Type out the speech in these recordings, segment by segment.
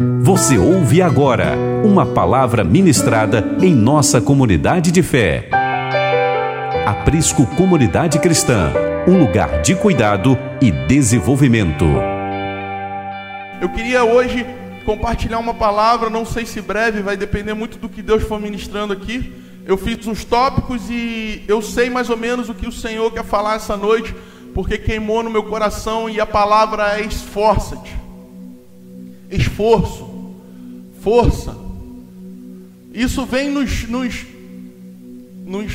Você ouve agora uma palavra ministrada em nossa comunidade de fé. Aprisco Comunidade Cristã, um lugar de cuidado e desenvolvimento. Eu queria hoje compartilhar uma palavra, não sei se breve, vai depender muito do que Deus for ministrando aqui. Eu fiz uns tópicos e eu sei mais ou menos o que o Senhor quer falar essa noite, porque queimou no meu coração e a palavra é esforça-te. Esforço, força. Isso vem nos, nos, nos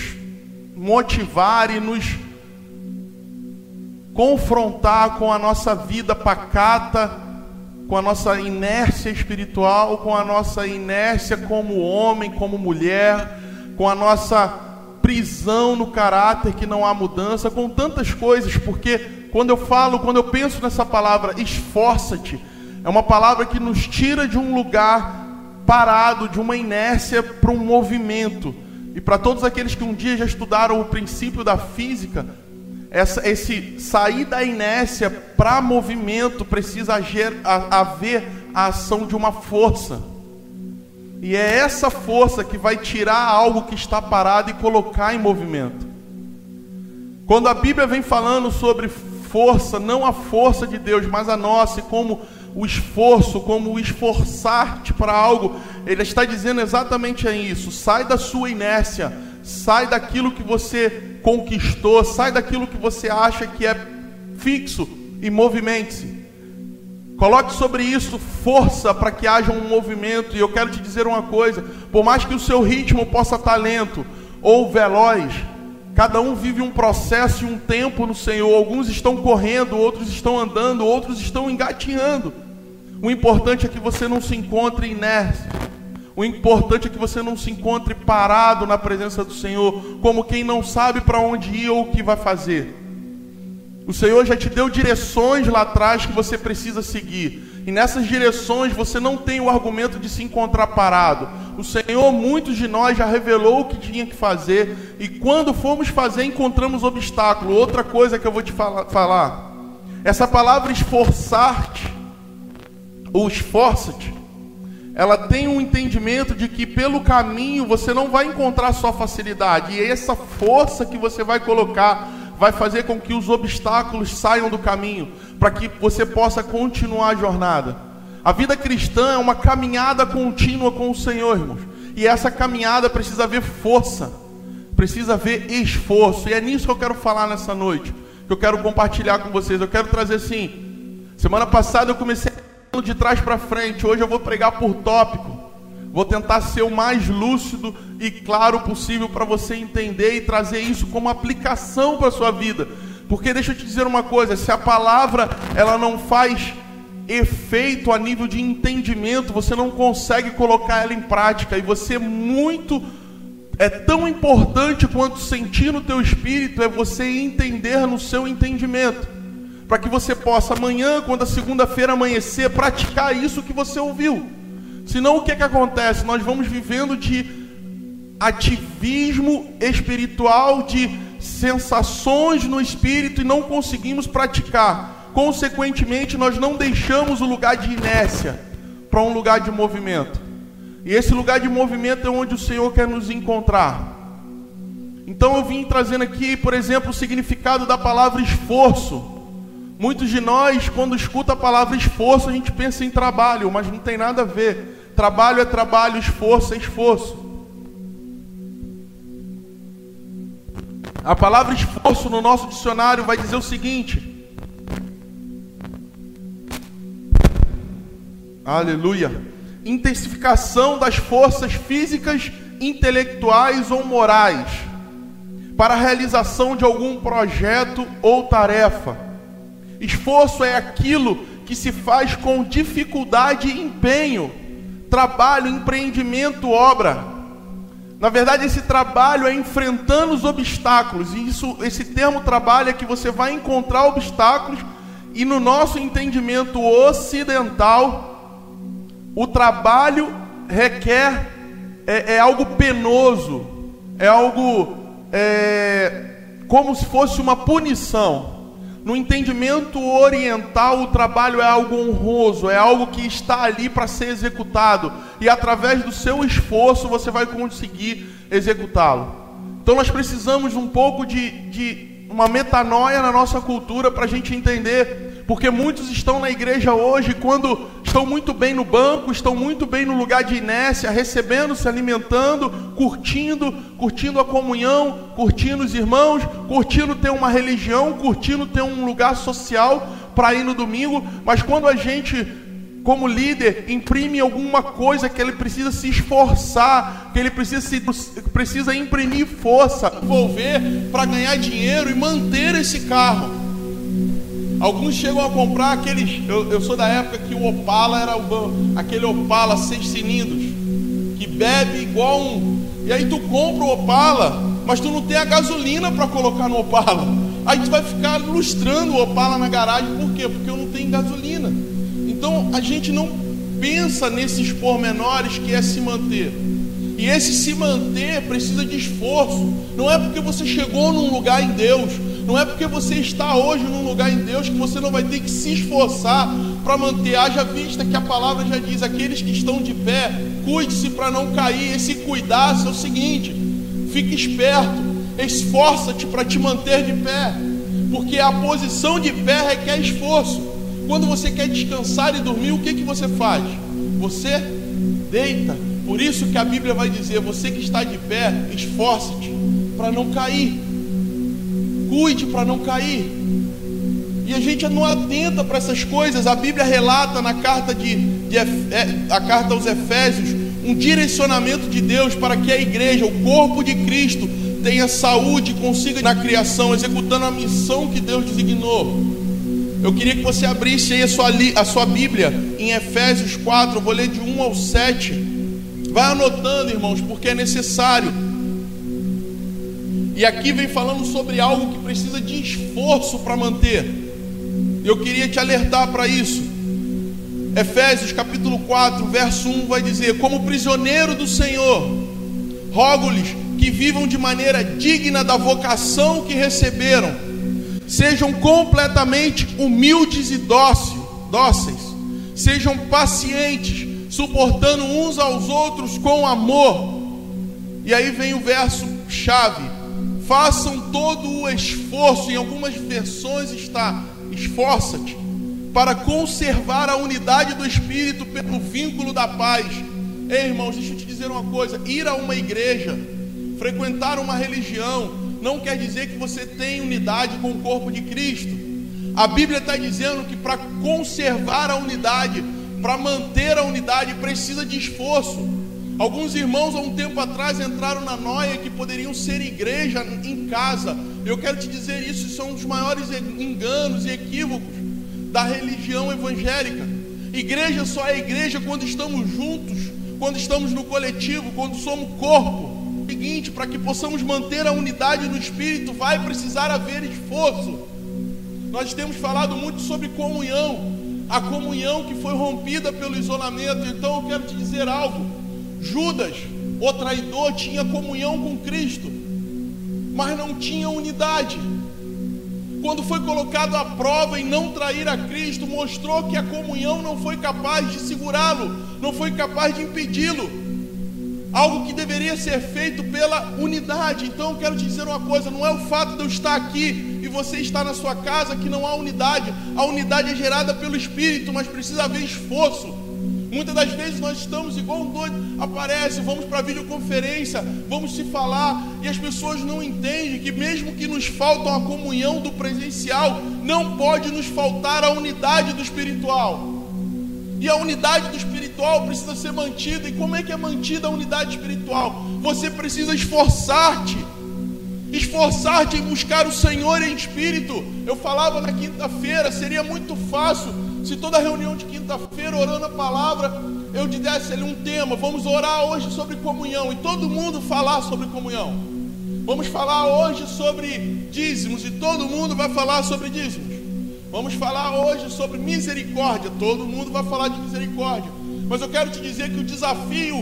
motivar e nos confrontar com a nossa vida pacata, com a nossa inércia espiritual, com a nossa inércia como homem, como mulher, com a nossa prisão no caráter que não há mudança, com tantas coisas, porque quando eu falo, quando eu penso nessa palavra esforça-te, é uma palavra que nos tira de um lugar parado, de uma inércia para um movimento. E para todos aqueles que um dia já estudaram o princípio da física, essa, esse sair da inércia para movimento precisa haver, haver a ação de uma força. E é essa força que vai tirar algo que está parado e colocar em movimento. Quando a Bíblia vem falando sobre força, não a força de Deus, mas a nossa, e como o esforço, como esforçar-te para algo, ele está dizendo exatamente isso. Sai da sua inércia, sai daquilo que você conquistou, sai daquilo que você acha que é fixo e movimente-se. Coloque sobre isso força para que haja um movimento. E eu quero te dizer uma coisa: por mais que o seu ritmo possa estar lento ou veloz, cada um vive um processo e um tempo no Senhor. Alguns estão correndo, outros estão andando, outros estão engatinhando. O importante é que você não se encontre inércia. O importante é que você não se encontre parado na presença do Senhor, como quem não sabe para onde ir ou o que vai fazer. O Senhor já te deu direções lá atrás que você precisa seguir. E nessas direções você não tem o argumento de se encontrar parado. O Senhor, muitos de nós, já revelou o que tinha que fazer. E quando fomos fazer, encontramos obstáculo. Outra coisa que eu vou te falar. Essa palavra esforçar-te ou esforça-te, ela tem um entendimento de que pelo caminho você não vai encontrar só facilidade, e essa força que você vai colocar vai fazer com que os obstáculos saiam do caminho, para que você possa continuar a jornada. A vida cristã é uma caminhada contínua com o Senhor, irmãos, e essa caminhada precisa haver força, precisa haver esforço, e é nisso que eu quero falar nessa noite, que eu quero compartilhar com vocês. Eu quero trazer assim. Semana passada eu comecei de trás para frente. Hoje eu vou pregar por tópico. Vou tentar ser o mais lúcido e claro possível para você entender e trazer isso como aplicação para a sua vida. Porque deixa eu te dizer uma coisa, se a palavra ela não faz efeito a nível de entendimento, você não consegue colocar ela em prática e você muito é tão importante quanto sentir no teu espírito é você entender no seu entendimento para que você possa amanhã, quando a segunda-feira amanhecer, praticar isso que você ouviu. Senão o que é que acontece? Nós vamos vivendo de ativismo espiritual, de sensações no espírito e não conseguimos praticar. Consequentemente, nós não deixamos o lugar de inércia para um lugar de movimento. E esse lugar de movimento é onde o Senhor quer nos encontrar. Então eu vim trazendo aqui, por exemplo, o significado da palavra esforço. Muitos de nós, quando escuta a palavra esforço, a gente pensa em trabalho, mas não tem nada a ver. Trabalho é trabalho, esforço é esforço. A palavra esforço no nosso dicionário vai dizer o seguinte: Aleluia. Intensificação das forças físicas, intelectuais ou morais para a realização de algum projeto ou tarefa Esforço é aquilo que se faz com dificuldade e empenho, trabalho, empreendimento, obra. Na verdade, esse trabalho é enfrentando os obstáculos, e isso, esse termo trabalho é que você vai encontrar obstáculos, e no nosso entendimento ocidental, o trabalho requer, é, é algo penoso, é algo é, como se fosse uma punição. No entendimento oriental, o trabalho é algo honroso, é algo que está ali para ser executado, e através do seu esforço você vai conseguir executá-lo. Então nós precisamos um pouco de, de uma metanoia na nossa cultura para a gente entender porque muitos estão na igreja hoje, quando estão muito bem no banco, estão muito bem no lugar de inércia, recebendo, se alimentando, curtindo, curtindo a comunhão, curtindo os irmãos, curtindo ter uma religião, curtindo ter um lugar social para ir no domingo, mas quando a gente como líder, imprime alguma coisa que ele precisa se esforçar, que ele precisa, se, precisa imprimir força, envolver para ganhar dinheiro e manter esse carro. Alguns chegam a comprar aqueles. Eu, eu sou da época que o Opala era o, aquele Opala seis cilindros, que bebe igual um. E aí tu compra o Opala, mas tu não tem a gasolina para colocar no Opala. Aí tu vai ficar lustrando o Opala na garagem, por quê? Porque eu não tenho gasolina. Então a gente não pensa nesses pormenores que é se manter. E esse se manter precisa de esforço. Não é porque você chegou num lugar em Deus, não é porque você está hoje num lugar em Deus que você não vai ter que se esforçar para manter. Haja vista que a palavra já diz: aqueles que estão de pé, cuide-se para não cair. Esse cuidar é o seguinte: fique esperto, esforça-te para te manter de pé, porque a posição de pé requer esforço. Quando você quer descansar e dormir, o que, que você faz? Você deita. Por isso que a Bíblia vai dizer: você que está de pé, esforce-te para não cair cuide para não cair. E a gente não atenta para essas coisas. A Bíblia relata na carta, de, de é, a carta aos Efésios um direcionamento de Deus para que a igreja, o corpo de Cristo, tenha saúde e consiga na criação, executando a missão que Deus designou. Eu queria que você abrisse aí a sua, a sua Bíblia em Efésios 4, eu vou ler de 1 ao 7. Vai anotando, irmãos, porque é necessário. E aqui vem falando sobre algo que precisa de esforço para manter. Eu queria te alertar para isso. Efésios capítulo 4, verso 1 vai dizer: Como prisioneiro do Senhor, rogo-lhes que vivam de maneira digna da vocação que receberam, sejam completamente humildes e dóceis, sejam pacientes, suportando uns aos outros com amor. E aí vem o verso chave: façam todo o esforço, em algumas versões está esforça-te, para conservar a unidade do Espírito pelo vínculo da paz. Ei, irmãos, deixa eu te dizer uma coisa: ir a uma igreja, frequentar uma religião, não quer dizer que você tem unidade com o corpo de Cristo. A Bíblia está dizendo que para conservar a unidade, para manter a unidade, precisa de esforço. Alguns irmãos há um tempo atrás entraram na noia que poderiam ser igreja em casa. Eu quero te dizer isso, são um dos maiores enganos e equívocos da religião evangélica. Igreja só é igreja quando estamos juntos, quando estamos no coletivo, quando somos corpo. Seguinte, para que possamos manter a unidade no espírito, vai precisar haver esforço. Nós temos falado muito sobre comunhão, a comunhão que foi rompida pelo isolamento. Então eu quero te dizer algo. Judas, o traidor, tinha comunhão com Cristo, mas não tinha unidade. Quando foi colocado à prova em não trair a Cristo, mostrou que a comunhão não foi capaz de segurá-lo, não foi capaz de impedi-lo. Algo que deveria ser feito pela unidade. Então eu quero te dizer uma coisa: não é o fato de eu estar aqui e você estar na sua casa que não há unidade. A unidade é gerada pelo Espírito, mas precisa haver esforço. Muitas das vezes nós estamos igual um doido, aparece, vamos para videoconferência, vamos se falar, e as pessoas não entendem que mesmo que nos faltam a comunhão do presencial, não pode nos faltar a unidade do espiritual. E a unidade do espiritual precisa ser mantida. E como é que é mantida a unidade espiritual? Você precisa esforçar-te. Esforçar-te em buscar o Senhor em espírito. Eu falava na quinta-feira, seria muito fácil se toda reunião de quinta-feira, orando a palavra, eu te desse ali um tema, vamos orar hoje sobre comunhão, e todo mundo falar sobre comunhão. Vamos falar hoje sobre dízimos, e todo mundo vai falar sobre dízimos. Vamos falar hoje sobre misericórdia, todo mundo vai falar de misericórdia. Mas eu quero te dizer que o desafio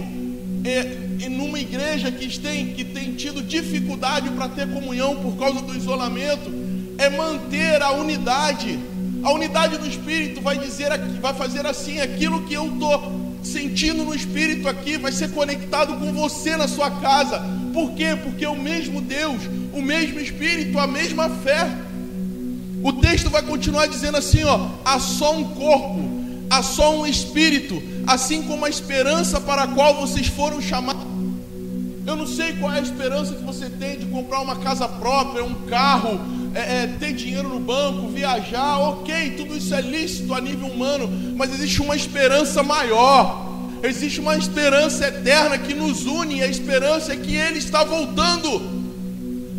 é, em uma igreja que tem, que tem tido dificuldade para ter comunhão por causa do isolamento, é manter a unidade. A unidade do Espírito vai dizer, vai fazer assim, aquilo que eu estou sentindo no Espírito aqui, vai ser conectado com você na sua casa. Por quê? Porque o mesmo Deus, o mesmo Espírito, a mesma fé. O texto vai continuar dizendo assim: ó, há só um corpo, há só um Espírito, assim como a esperança para a qual vocês foram chamados. Eu não sei qual é a esperança que você tem de comprar uma casa própria, um carro, é, é, ter dinheiro no banco, viajar, ok, tudo isso é lícito a nível humano, mas existe uma esperança maior, existe uma esperança eterna que nos une, e a esperança é que Ele está voltando.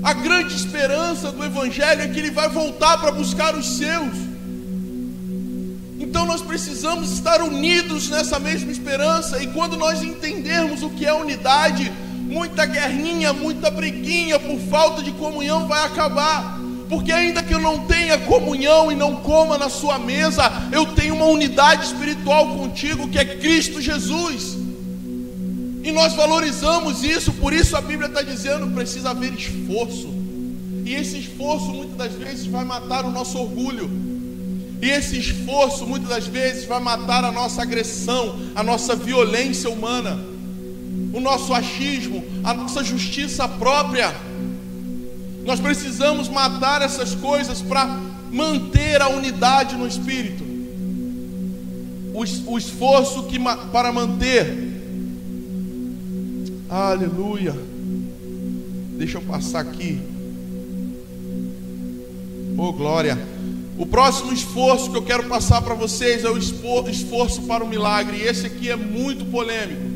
A grande esperança do Evangelho é que Ele vai voltar para buscar os seus. Então nós precisamos estar unidos nessa mesma esperança, e quando nós entendermos o que é unidade, muita guerrinha, muita briguinha por falta de comunhão vai acabar porque ainda que eu não tenha comunhão e não coma na sua mesa, eu tenho uma unidade espiritual contigo que é Cristo Jesus. E nós valorizamos isso, por isso a Bíblia está dizendo: precisa haver esforço. E esse esforço muitas das vezes vai matar o nosso orgulho. E esse esforço muitas das vezes vai matar a nossa agressão, a nossa violência humana, o nosso achismo, a nossa justiça própria. Nós precisamos matar essas coisas para manter a unidade no espírito. O, esforço que, para manter. Aleluia. Deixa eu passar aqui. Oh, glória. O próximo esforço que eu quero passar para vocês é o esforço para o milagre. Esse aqui é muito polêmico.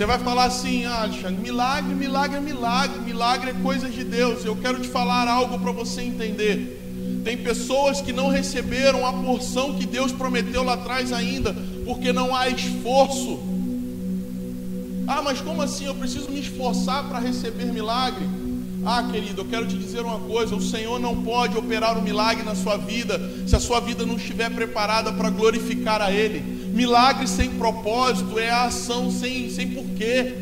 Você vai falar assim, ah, Alexandre, milagre, milagre é milagre, milagre é coisa de Deus. Eu quero te falar algo para você entender. Tem pessoas que não receberam a porção que Deus prometeu lá atrás ainda, porque não há esforço. Ah, mas como assim? Eu preciso me esforçar para receber milagre? Ah, querido, eu quero te dizer uma coisa: o Senhor não pode operar um milagre na sua vida se a sua vida não estiver preparada para glorificar a Ele. Milagre sem propósito é a ação sem, sem porquê.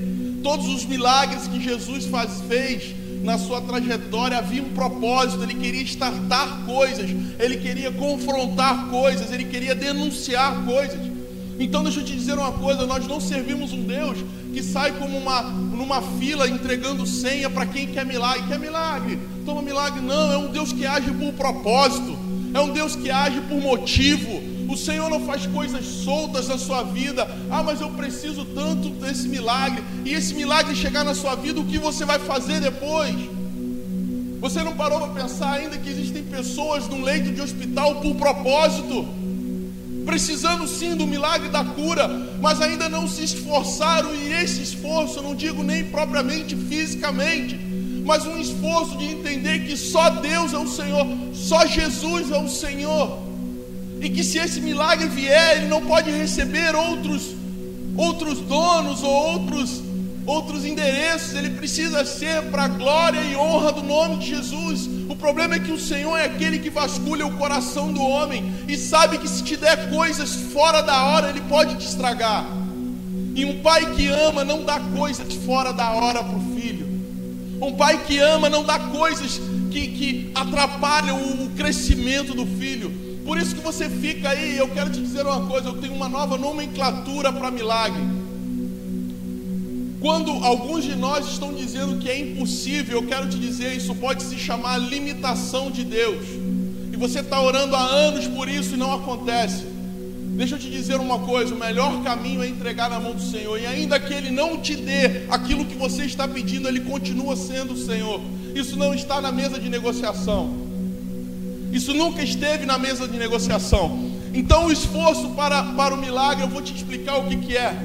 Todos os milagres que Jesus faz, fez na sua trajetória havia um propósito, ele queria estartar coisas, ele queria confrontar coisas, ele queria denunciar coisas. Então deixa eu te dizer uma coisa, nós não servimos um Deus que sai como uma numa fila entregando senha para quem quer milagre. Quer milagre? Toma milagre não, é um Deus que age por propósito, é um Deus que age por motivo, o Senhor não faz coisas soltas na sua vida. Ah, mas eu preciso tanto desse milagre. E esse milagre chegar na sua vida, o que você vai fazer depois? Você não parou para pensar ainda que existem pessoas num leito de hospital por propósito, precisando sim do milagre da cura, mas ainda não se esforçaram, e esse esforço, não digo nem propriamente fisicamente, mas um esforço de entender que só Deus é o Senhor, só Jesus é o Senhor e que se esse milagre vier, ele não pode receber outros outros donos ou outros outros endereços, ele precisa ser para a glória e honra do nome de Jesus. O problema é que o Senhor é aquele que vasculha o coração do homem e sabe que se te der coisas fora da hora, ele pode te estragar. E um pai que ama não dá coisas fora da hora para o filho. Um pai que ama não dá coisas que, que atrapalham o crescimento do filho. Por isso que você fica aí, eu quero te dizer uma coisa, eu tenho uma nova nomenclatura para milagre. Quando alguns de nós estão dizendo que é impossível, eu quero te dizer, isso pode se chamar limitação de Deus. E você está orando há anos por isso e não acontece. Deixa eu te dizer uma coisa: o melhor caminho é entregar na mão do Senhor. E ainda que Ele não te dê aquilo que você está pedindo, Ele continua sendo o Senhor. Isso não está na mesa de negociação. Isso nunca esteve na mesa de negociação. Então, o esforço para, para o milagre, eu vou te explicar o que, que é.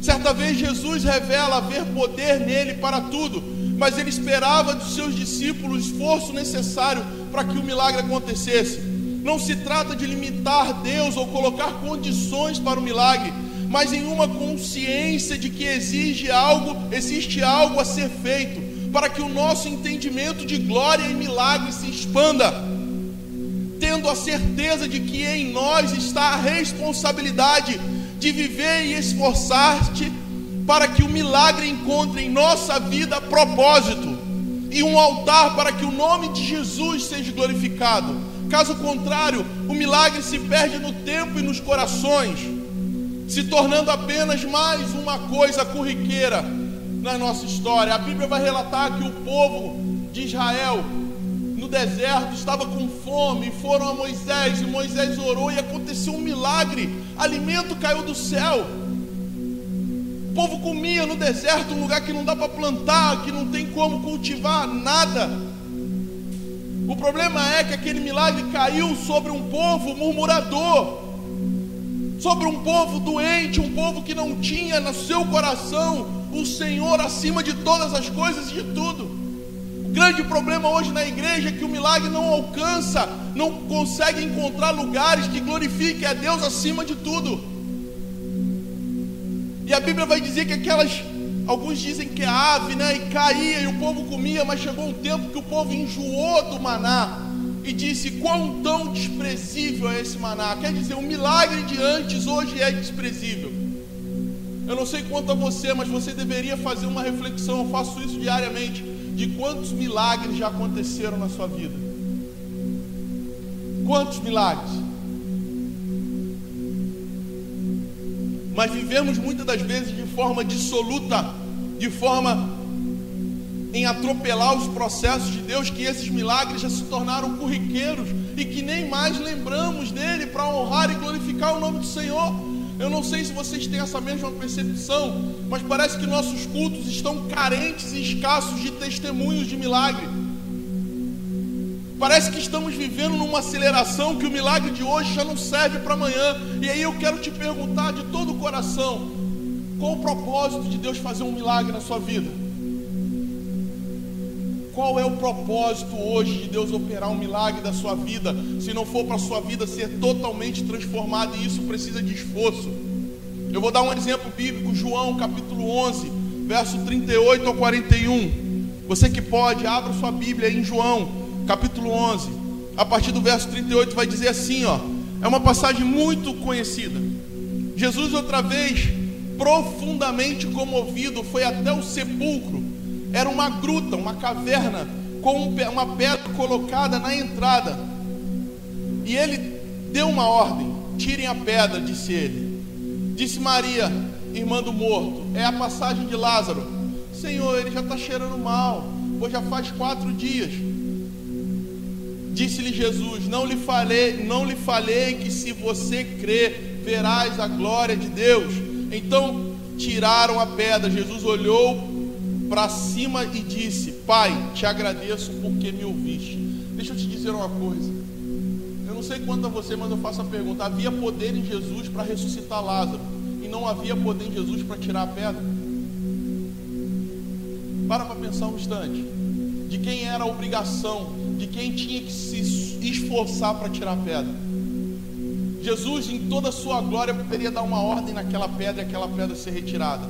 Certa vez, Jesus revela haver poder nele para tudo, mas ele esperava dos seus discípulos o esforço necessário para que o milagre acontecesse. Não se trata de limitar Deus ou colocar condições para o milagre, mas em uma consciência de que exige algo, existe algo a ser feito, para que o nosso entendimento de glória e milagre se expanda tendo a certeza de que em nós está a responsabilidade de viver e esforçar-te para que o milagre encontre em nossa vida propósito. e um altar para que o nome de Jesus seja glorificado. Caso contrário, o milagre se perde no tempo e nos corações, se tornando apenas mais uma coisa corriqueira na nossa história. A Bíblia vai relatar que o povo de Israel no deserto estava com fome, foram a Moisés, e Moisés orou e aconteceu um milagre. Alimento caiu do céu. O povo comia no deserto, um lugar que não dá para plantar, que não tem como cultivar nada. O problema é que aquele milagre caiu sobre um povo murmurador, sobre um povo doente, um povo que não tinha no seu coração o Senhor acima de todas as coisas e de tudo. Grande problema hoje na igreja é que o milagre não alcança, não consegue encontrar lugares que glorifiquem a Deus acima de tudo. E a Bíblia vai dizer que aquelas, alguns dizem que é ave, né? E caía e o povo comia, mas chegou um tempo que o povo enjoou do maná e disse: Quão tão desprezível é esse maná? Quer dizer, o milagre de antes hoje é desprezível. Eu não sei quanto a você, mas você deveria fazer uma reflexão. Eu faço isso diariamente de quantos milagres já aconteceram na sua vida. Quantos milagres? Mas vivemos muitas das vezes de forma dissoluta, de forma em atropelar os processos de Deus, que esses milagres já se tornaram corriqueiros e que nem mais lembramos dele para honrar e glorificar o nome do Senhor. Eu não sei se vocês têm essa mesma percepção, mas parece que nossos cultos estão carentes e escassos de testemunhos de milagre. Parece que estamos vivendo numa aceleração que o milagre de hoje já não serve para amanhã. E aí eu quero te perguntar de todo o coração: qual o propósito de Deus fazer um milagre na sua vida? Qual é o propósito hoje de Deus operar um milagre da sua vida, se não for para a sua vida ser totalmente transformada, e isso precisa de esforço? Eu vou dar um exemplo bíblico, João capítulo 11, verso 38 ao 41. Você que pode, abra sua Bíblia em João, capítulo 11, a partir do verso 38 vai dizer assim, ó. É uma passagem muito conhecida. Jesus outra vez, profundamente comovido, foi até o sepulcro era uma gruta, uma caverna, com uma pedra colocada na entrada. E ele deu uma ordem: tirem a pedra, disse ele. Disse Maria, irmã do morto: é a passagem de Lázaro. Senhor, ele já está cheirando mal, pois já faz quatro dias. Disse-lhe Jesus: Não lhe falei, não lhe falei que se você crer, verás a glória de Deus. Então tiraram a pedra. Jesus olhou para cima e disse: Pai, te agradeço porque me ouviste. Deixa eu te dizer uma coisa. Eu não sei quanto a você, mas eu faço a pergunta: havia poder em Jesus para ressuscitar Lázaro e não havia poder em Jesus para tirar a pedra? Para para pensar um instante. De quem era a obrigação, de quem tinha que se esforçar para tirar a pedra. Jesus, em toda a sua glória, poderia dar uma ordem naquela pedra e aquela pedra ser retirada.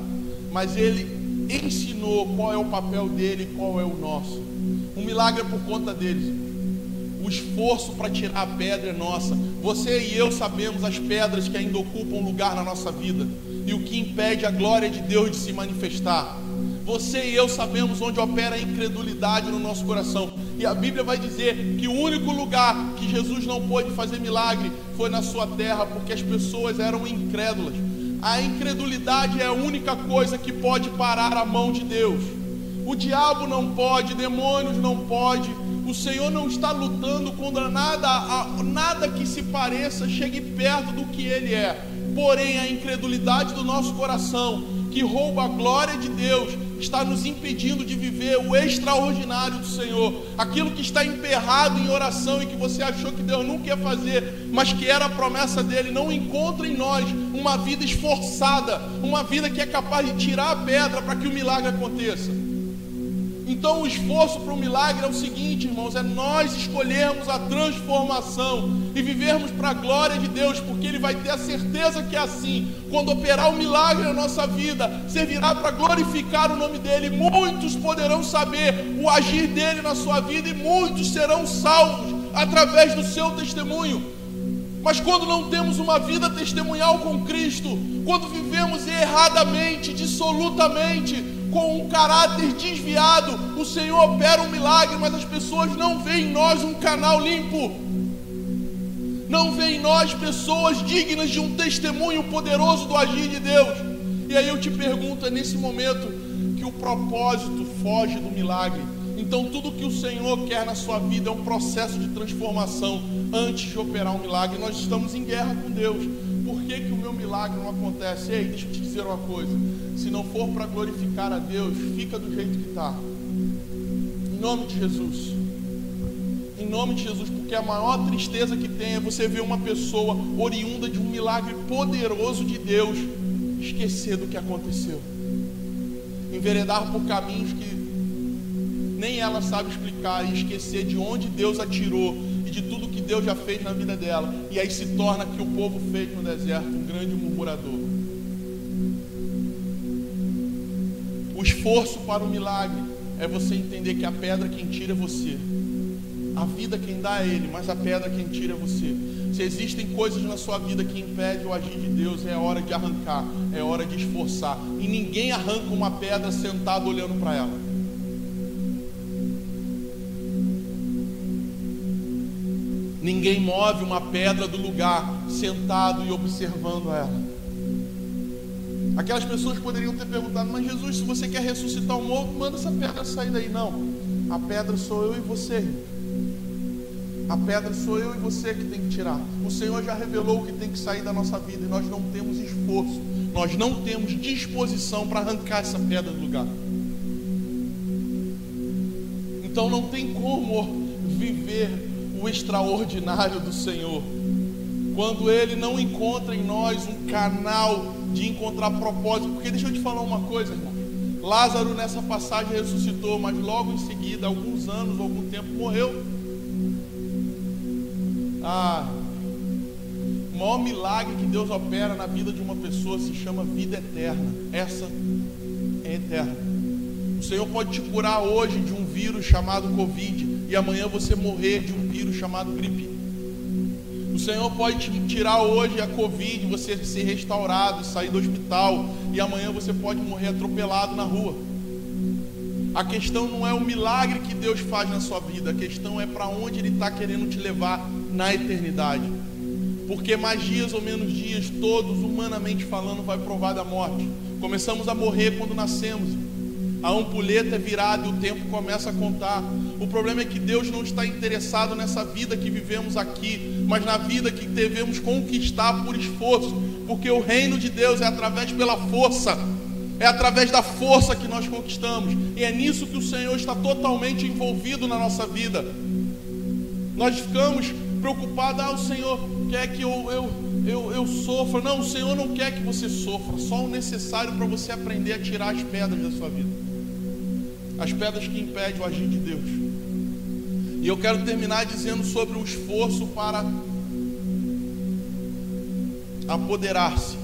Mas ele ensinou qual é o papel dele e qual é o nosso. O milagre é por conta deles. O esforço para tirar a pedra é nossa. Você e eu sabemos as pedras que ainda ocupam lugar na nossa vida e o que impede a glória de Deus de se manifestar. Você e eu sabemos onde opera a incredulidade no nosso coração. E a Bíblia vai dizer que o único lugar que Jesus não pôde fazer milagre foi na sua terra, porque as pessoas eram incrédulas. A incredulidade é a única coisa que pode parar a mão de Deus. O diabo não pode, demônios não pode. O Senhor não está lutando contra nada, nada que se pareça, chegue perto do que Ele é. Porém, a incredulidade do nosso coração, que rouba a glória de Deus, está nos impedindo de viver o extraordinário do Senhor. Aquilo que está emperrado em oração e que você achou que Deus nunca ia fazer, mas que era a promessa dele, não encontra em nós uma vida esforçada, uma vida que é capaz de tirar a pedra para que o milagre aconteça. Então, o esforço para o milagre é o seguinte, irmãos: é nós escolhermos a transformação e vivermos para a glória de Deus, porque Ele vai ter a certeza que é assim. Quando operar o milagre na nossa vida, servirá para glorificar o nome dEle. Muitos poderão saber o agir dEle na sua vida e muitos serão salvos através do seu testemunho. Mas quando não temos uma vida testemunhal com Cristo, quando vivemos erradamente, dissolutamente, com um caráter desviado, o Senhor opera um milagre, mas as pessoas não veem em nós um canal limpo. Não veem em nós pessoas dignas de um testemunho poderoso do agir de Deus. E aí eu te pergunto, é nesse momento que o propósito foge do milagre. Então, tudo que o Senhor quer na sua vida é um processo de transformação antes de operar um milagre. Nós estamos em guerra com Deus. Por que, que o meu milagre não acontece? Ei, deixa eu te dizer uma coisa: se não for para glorificar a Deus, fica do jeito que está. Em nome de Jesus. Em nome de Jesus, porque a maior tristeza que tem é você ver uma pessoa oriunda de um milagre poderoso de Deus esquecer do que aconteceu, enveredar por caminhos que nem ela sabe explicar e esquecer de onde Deus a tirou e de tudo que Deus já fez na vida dela. E aí se torna que o povo fez no deserto um grande murmurador. O esforço para o milagre é você entender que a pedra quem tira é você. A vida quem dá é Ele, mas a pedra quem tira é você. Se existem coisas na sua vida que impedem o agir de Deus, é hora de arrancar, é hora de esforçar. E ninguém arranca uma pedra sentado olhando para ela. Ninguém move uma pedra do lugar sentado e observando ela. Aquelas pessoas poderiam ter perguntado: Mas Jesus, se você quer ressuscitar o morto, manda essa pedra sair daí. Não, a pedra sou eu e você. A pedra sou eu e você que tem que tirar. O Senhor já revelou o que tem que sair da nossa vida e nós não temos esforço, nós não temos disposição para arrancar essa pedra do lugar. Então não tem como viver o extraordinário do Senhor. Quando Ele não encontra em nós um canal de encontrar propósito, porque deixa eu te falar uma coisa, irmão. Lázaro nessa passagem ressuscitou, mas logo em seguida, alguns anos, algum tempo, morreu. Ah, o maior milagre que Deus opera na vida de uma pessoa se chama vida eterna. Essa é eterna. O Senhor pode te curar hoje de um vírus chamado Covid e amanhã você morrer de um vírus chamado gripe. O Senhor pode te tirar hoje a Covid, você ser restaurado, sair do hospital, e amanhã você pode morrer atropelado na rua. A questão não é o milagre que Deus faz na sua vida, a questão é para onde Ele está querendo te levar na eternidade. Porque mais dias ou menos dias, todos, humanamente falando, vai provar da morte. Começamos a morrer quando nascemos a ampulheta é virada e o tempo começa a contar. O problema é que Deus não está interessado nessa vida que vivemos aqui, mas na vida que devemos conquistar por esforço, porque o reino de Deus é através pela força, é através da força que nós conquistamos, e é nisso que o Senhor está totalmente envolvido na nossa vida. Nós ficamos preocupados, ah, o Senhor quer que eu, eu, eu, eu sofra. Não, o Senhor não quer que você sofra, só o necessário para você aprender a tirar as pedras da sua vida as pedras que impedem o agir de Deus. E eu quero terminar dizendo sobre o esforço para apoderar-se.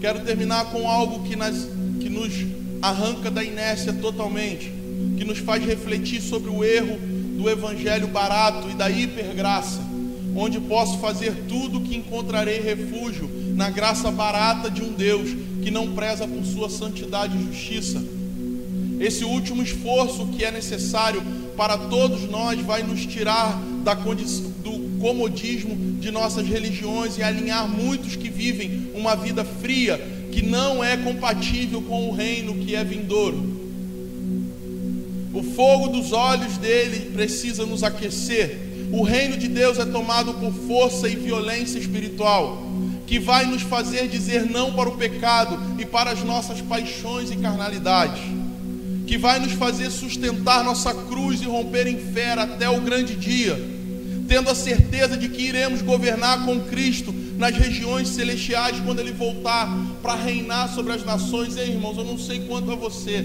Quero terminar com algo que, nas, que nos arranca da inércia totalmente, que nos faz refletir sobre o erro do evangelho barato e da hipergraça, onde posso fazer tudo que encontrarei refúgio na graça barata de um Deus que não preza por sua santidade e justiça. Esse último esforço que é necessário para todos nós vai nos tirar da do comodismo de nossas religiões e alinhar muitos que vivem uma vida fria que não é compatível com o reino que é vindouro. O fogo dos olhos dele precisa nos aquecer. O reino de Deus é tomado por força e violência espiritual que vai nos fazer dizer não para o pecado e para as nossas paixões e carnalidades, que vai nos fazer sustentar nossa cruz e romper em fé até o grande dia, tendo a certeza de que iremos governar com Cristo nas regiões celestiais quando Ele voltar para reinar sobre as nações. Ei, irmãos, eu não sei quanto a você,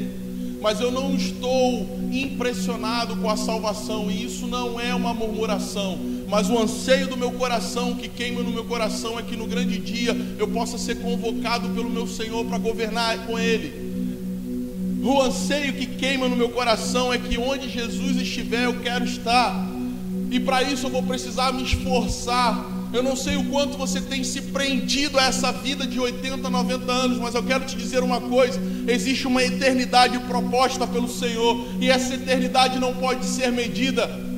mas eu não estou impressionado com a salvação, e isso não é uma murmuração mas o anseio do meu coração, que queima no meu coração, é que no grande dia eu possa ser convocado pelo meu Senhor para governar com Ele. O anseio que queima no meu coração é que onde Jesus estiver, eu quero estar. E para isso eu vou precisar me esforçar Eu não sei o quanto você tem se prendido a essa vida de 80, 90 anos, mas eu quero te dizer uma coisa: existe uma eternidade proposta pelo Senhor, e essa eternidade não pode ser medida.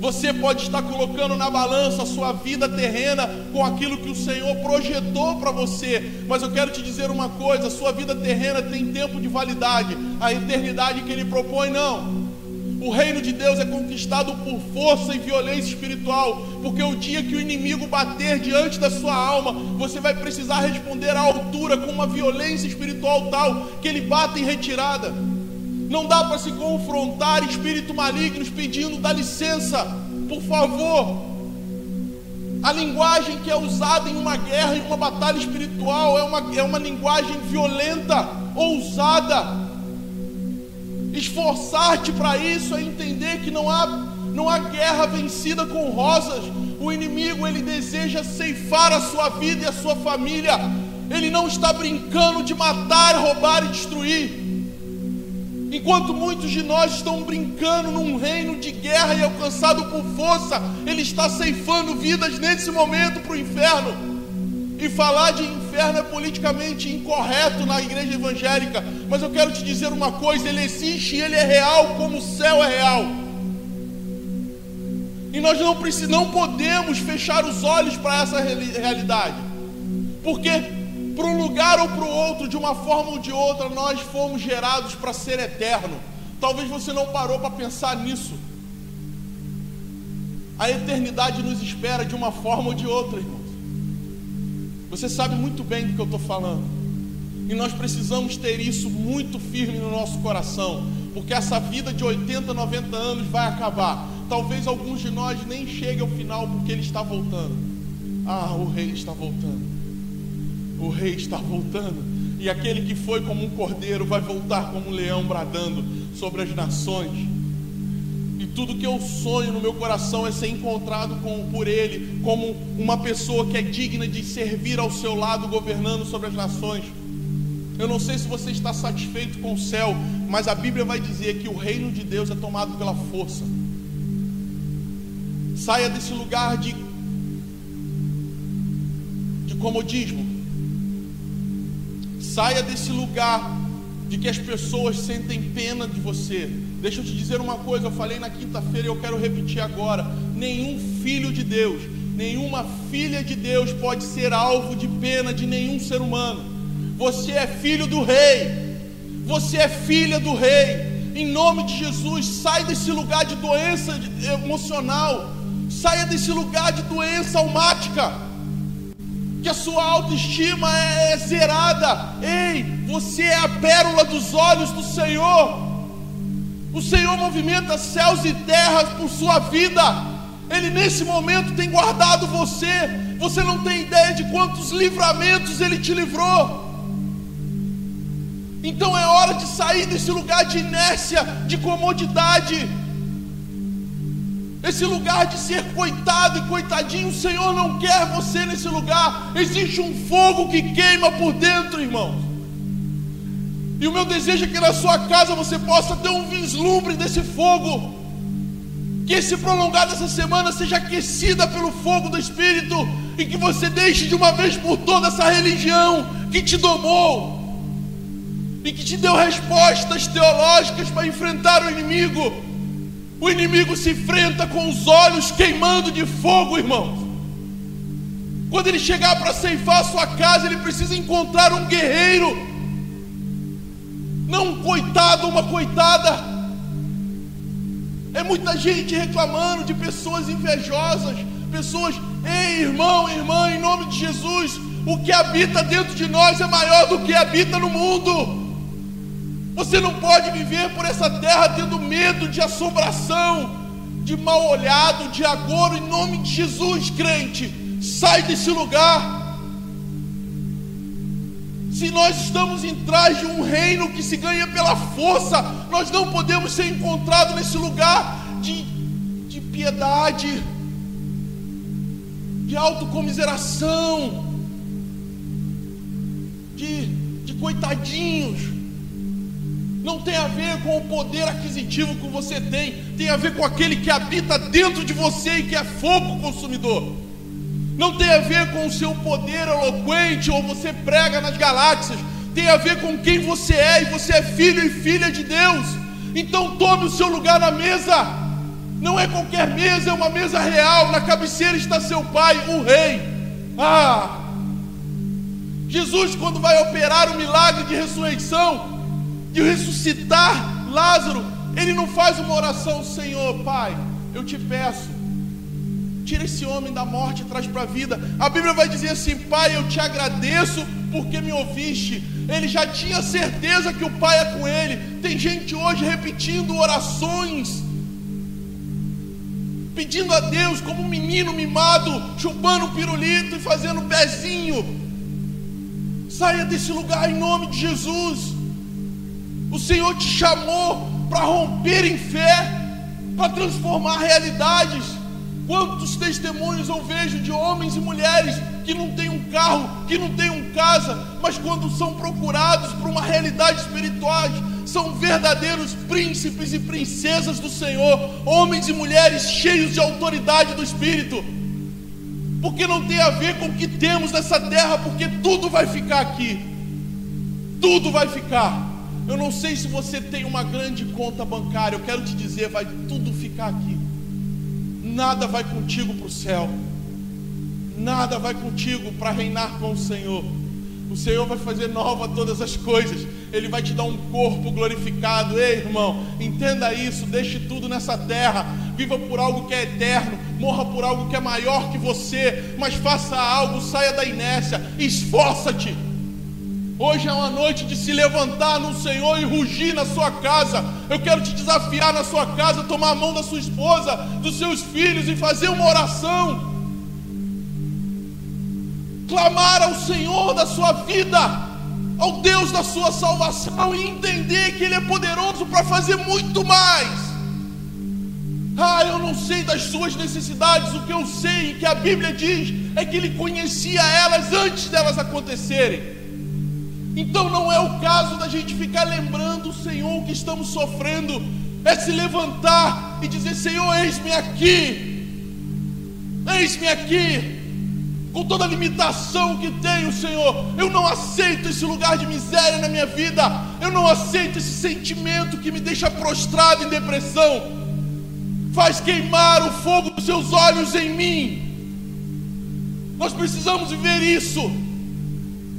Você pode estar colocando na balança a sua vida terrena com aquilo que o Senhor projetou para você, mas eu quero te dizer uma coisa: a sua vida terrena tem tempo de validade, a eternidade que Ele propõe, não. O reino de Deus é conquistado por força e violência espiritual, porque o dia que o inimigo bater diante da sua alma, você vai precisar responder à altura com uma violência espiritual tal que ele bata em retirada. Não dá para se confrontar espíritos malignos pedindo dá licença, por favor. A linguagem que é usada em uma guerra, em uma batalha espiritual, é uma, é uma linguagem violenta, ousada Esforçar-te para isso é entender que não há, não há guerra vencida com rosas. O inimigo ele deseja ceifar a sua vida e a sua família. Ele não está brincando de matar, roubar e destruir. Enquanto muitos de nós estão brincando num reino de guerra e alcançado por força, ele está ceifando vidas nesse momento para o inferno. E falar de inferno é politicamente incorreto na igreja evangélica, mas eu quero te dizer uma coisa: ele existe e ele é real como o céu é real. E nós não precisamos, não podemos fechar os olhos para essa realidade, porque para um lugar ou para o outro, de uma forma ou de outra, nós fomos gerados para ser eterno. Talvez você não parou para pensar nisso. A eternidade nos espera de uma forma ou de outra, irmão. Você sabe muito bem do que eu estou falando. E nós precisamos ter isso muito firme no nosso coração, porque essa vida de 80, 90 anos vai acabar. Talvez alguns de nós nem cheguem ao final porque ele está voltando. Ah, o rei está voltando. O rei está voltando. E aquele que foi como um cordeiro vai voltar como um leão bradando sobre as nações tudo que eu sonho no meu coração é ser encontrado com, por Ele como uma pessoa que é digna de servir ao seu lado, governando sobre as nações. Eu não sei se você está satisfeito com o céu, mas a Bíblia vai dizer que o reino de Deus é tomado pela força. Saia desse lugar de, de comodismo. Saia desse lugar de que as pessoas sentem pena de você. Deixa eu te dizer uma coisa, eu falei na quinta-feira e eu quero repetir agora: nenhum filho de Deus, nenhuma filha de Deus pode ser alvo de pena de nenhum ser humano. Você é filho do rei, você é filha do rei. Em nome de Jesus, sai desse lugar de doença emocional, saia desse lugar de doença almática, que a sua autoestima é, é zerada. Ei, você é a pérola dos olhos do Senhor. O Senhor movimenta céus e terras por sua vida. Ele nesse momento tem guardado você. Você não tem ideia de quantos livramentos ele te livrou. Então é hora de sair desse lugar de inércia, de comodidade. Esse lugar de ser coitado e coitadinho, o Senhor não quer você nesse lugar. Existe um fogo que queima por dentro, irmãos. E o meu desejo é que na sua casa você possa ter um vislumbre desse fogo. Que esse prolongado dessa semana seja aquecida pelo fogo do Espírito. E que você deixe de uma vez por toda essa religião que te domou. E que te deu respostas teológicas para enfrentar o inimigo. O inimigo se enfrenta com os olhos queimando de fogo, irmãos. Quando ele chegar para ceifar a sua casa, ele precisa encontrar um guerreiro não um coitado, uma coitada. É muita gente reclamando de pessoas invejosas, pessoas, ei irmão, irmã, em nome de Jesus, o que habita dentro de nós é maior do que habita no mundo. Você não pode viver por essa terra tendo medo de assombração, de mal olhado, de agouro, em nome de Jesus, crente. Sai desse lugar. Se nós estamos em trás de um reino que se ganha pela força, nós não podemos ser encontrados nesse lugar de, de piedade, de autocomiseração, de, de coitadinhos. Não tem a ver com o poder aquisitivo que você tem, tem a ver com aquele que habita dentro de você e que é fogo consumidor. Não tem a ver com o seu poder eloquente ou você prega nas galáxias. Tem a ver com quem você é e você é filho e filha de Deus. Então tome o seu lugar na mesa. Não é qualquer mesa, é uma mesa real. Na cabeceira está seu pai, o rei. Ah! Jesus, quando vai operar o milagre de ressurreição, de ressuscitar Lázaro, ele não faz uma oração, Senhor, Pai, eu te peço, tira esse homem da morte e traz para a vida. A Bíblia vai dizer assim: Pai, eu te agradeço porque me ouviste. Ele já tinha certeza que o Pai é com ele. Tem gente hoje repetindo orações, pedindo a Deus como um menino mimado, chupando pirulito e fazendo pezinho. Saia desse lugar em nome de Jesus. O Senhor te chamou para romper em fé, para transformar realidades. Quantos testemunhos eu vejo de homens e mulheres que não têm um carro, que não têm um casa, mas quando são procurados por uma realidade espiritual, são verdadeiros príncipes e princesas do Senhor, homens e mulheres cheios de autoridade do Espírito. Porque não tem a ver com o que temos nessa terra, porque tudo vai ficar aqui. Tudo vai ficar. Eu não sei se você tem uma grande conta bancária, eu quero te dizer, vai tudo ficar aqui. Nada vai contigo para o céu. Nada vai contigo para reinar com o Senhor. O Senhor vai fazer nova todas as coisas. Ele vai te dar um corpo glorificado. Ei, irmão, entenda isso. Deixe tudo nessa terra. Viva por algo que é eterno. Morra por algo que é maior que você. Mas faça algo. Saia da inércia. Esforça-te. Hoje é uma noite de se levantar no Senhor e rugir na sua casa. Eu quero te desafiar na sua casa, tomar a mão da sua esposa, dos seus filhos e fazer uma oração. Clamar ao Senhor da sua vida, ao Deus da sua salvação e entender que Ele é poderoso para fazer muito mais. Ah, eu não sei das suas necessidades, o que eu sei que a Bíblia diz é que Ele conhecia elas antes delas acontecerem. Então não é o caso da gente ficar lembrando o Senhor que estamos sofrendo, é se levantar e dizer: Senhor, eis-me aqui, eis-me aqui, com toda a limitação que tenho, Senhor. Eu não aceito esse lugar de miséria na minha vida, eu não aceito esse sentimento que me deixa prostrado em depressão. Faz queimar o fogo dos seus olhos em mim. Nós precisamos viver isso.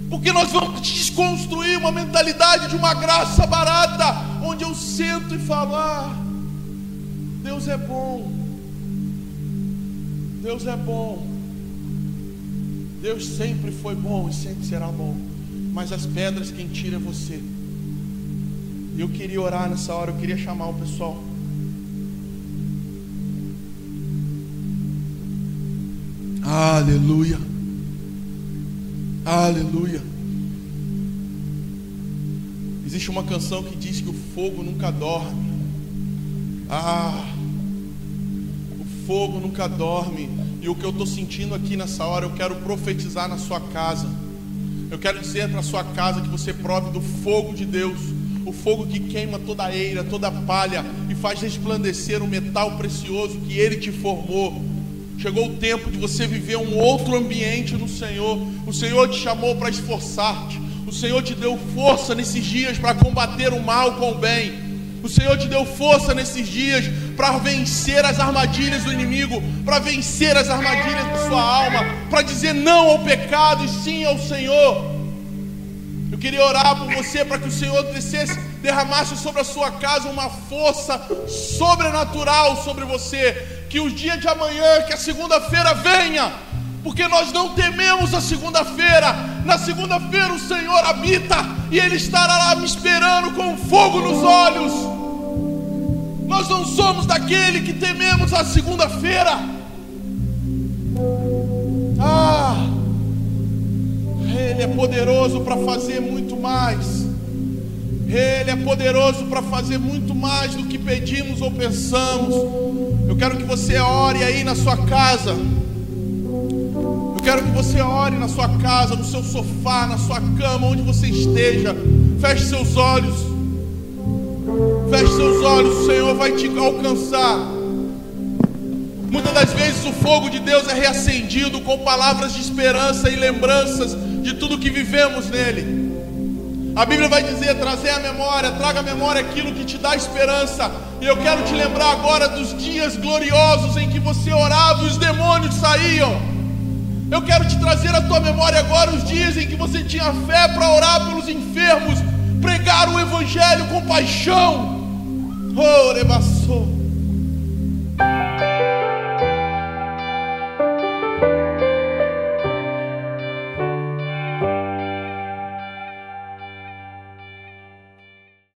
Porque nós vamos desconstruir uma mentalidade de uma graça barata, onde eu sento e falo: Ah, Deus é bom, Deus é bom, Deus sempre foi bom e sempre será bom, mas as pedras quem tira é você. Eu queria orar nessa hora, eu queria chamar o pessoal. Aleluia. Aleluia. Existe uma canção que diz que o fogo nunca dorme. Ah, o fogo nunca dorme. E o que eu estou sentindo aqui nessa hora, eu quero profetizar na sua casa. Eu quero dizer para sua casa que você prove do fogo de Deus, o fogo que queima toda a eira, toda a palha e faz resplandecer o metal precioso que Ele te formou. Chegou o tempo de você viver um outro ambiente no Senhor. O Senhor te chamou para esforçar-te. O Senhor te deu força nesses dias para combater o mal com o bem. O Senhor te deu força nesses dias para vencer as armadilhas do inimigo, para vencer as armadilhas da sua alma, para dizer não ao pecado e sim ao Senhor. Eu queria orar por você para que o Senhor descesse, derramasse sobre a sua casa uma força sobrenatural sobre você, que o dia de amanhã, que a segunda-feira venha, porque nós não tememos a segunda-feira. Na segunda-feira o Senhor habita e Ele estará lá me esperando com fogo nos olhos. Nós não somos daquele que tememos a segunda-feira. Ah, Ele é poderoso para fazer muito mais. Ele é poderoso para fazer muito mais do que pedimos ou pensamos. Eu quero que você ore aí na sua casa. Eu quero que você ore na sua casa, no seu sofá, na sua cama, onde você esteja. Feche seus olhos. Feche seus olhos, o Senhor vai te alcançar. Muitas das vezes o fogo de Deus é reacendido com palavras de esperança e lembranças de tudo que vivemos nele. A Bíblia vai dizer: trazer a memória, traga à memória aquilo que te dá esperança. E eu quero te lembrar agora dos dias gloriosos em que você orava e os demônios saíam. Eu quero te trazer à tua memória agora os dias em que você tinha fé para orar pelos enfermos, pregar o Evangelho com paixão. Oh,